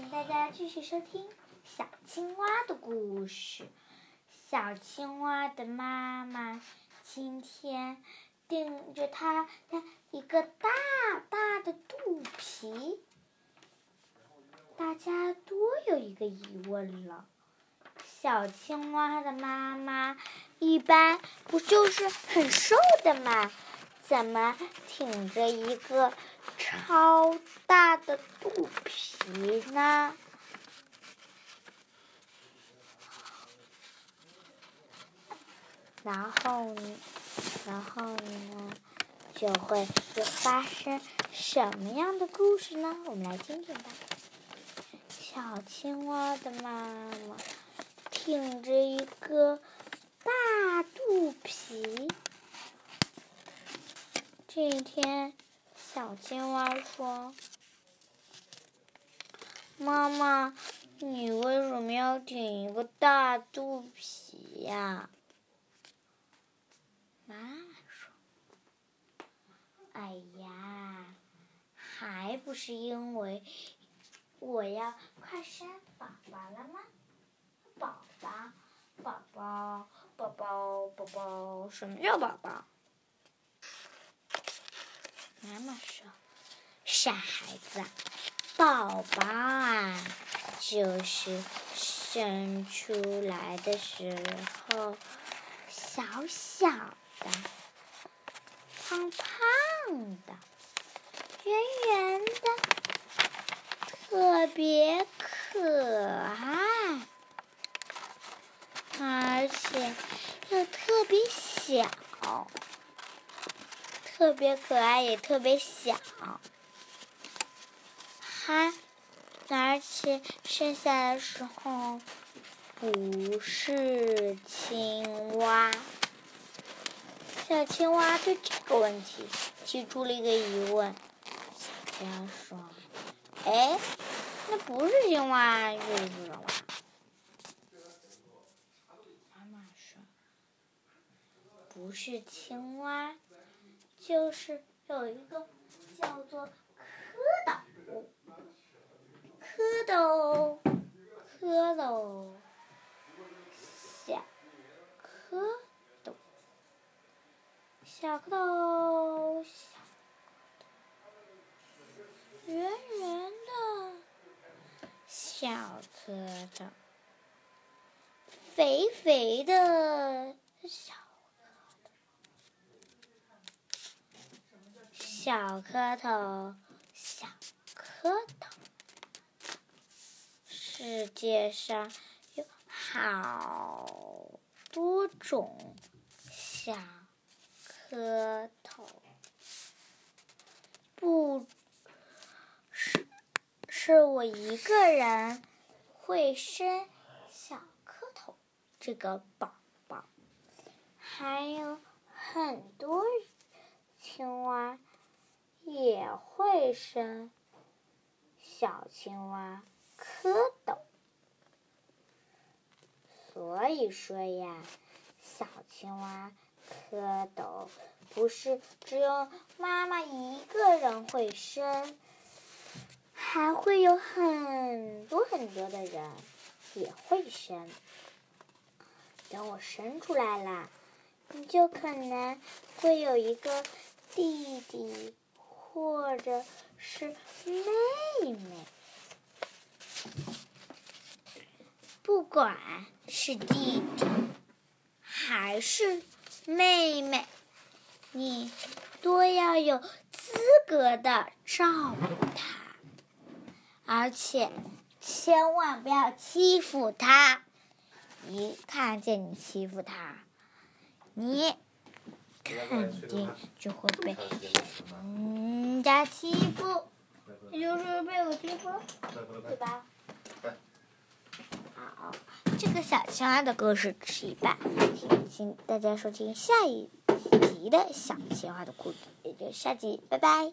请大家继续收听小青蛙的故事。小青蛙的妈妈今天盯着它的一个大大的肚皮，大家多有一个疑问了：小青蛙的妈妈一般不就是很瘦的吗？怎么挺着一个超大的肚皮呢？然后，然后呢，就会发生什么样的故事呢？我们来听听吧。小青蛙的妈妈挺着一个大肚皮。这一天，小青蛙说：“妈妈，你为什么要挺一个大肚皮呀？”妈妈说：“哎呀，还不是因为我要快生宝宝了吗？宝宝，宝宝，宝宝，宝宝，什么叫宝宝？”妈妈说：“傻孩子，宝宝啊，就是生出来的时候小小的、胖胖的、圆圆的，特别可爱，而且又特别小。”特别可爱，也特别小，还而且剩下的时候不是青蛙。小青蛙对这个问题提出了一个疑问。小青蛙说：“哎，那不是青蛙就是什么？”妈妈说：“不是青蛙。”就是有一个叫做蝌蚪，蝌蚪，蝌蚪，小蝌蚪，小蝌蚪，小圆圆的，小蝌蚪，肥肥的小。小蝌蚪，小蝌蚪，世界上有好多种小蝌蚪，不是是我一个人会生小蝌蚪这个宝宝，还有很多青蛙。也生小青蛙蝌蚪，所以说呀，小青蛙蝌蚪不是只有妈妈一个人会生，还会有很多很多的人也会生。等我生出来了，你就可能会有一个弟弟。或者是妹妹，不管是弟弟还是妹妹，你都要有资格的照顾他，而且千万不要欺负他。一看见你欺负他，你。肯定就会被人家欺负，也就是被我欺负，对吧？好，这个小青蛙的故事是一半，请大家收听下一集的小青蛙的故事，也就下集，拜拜。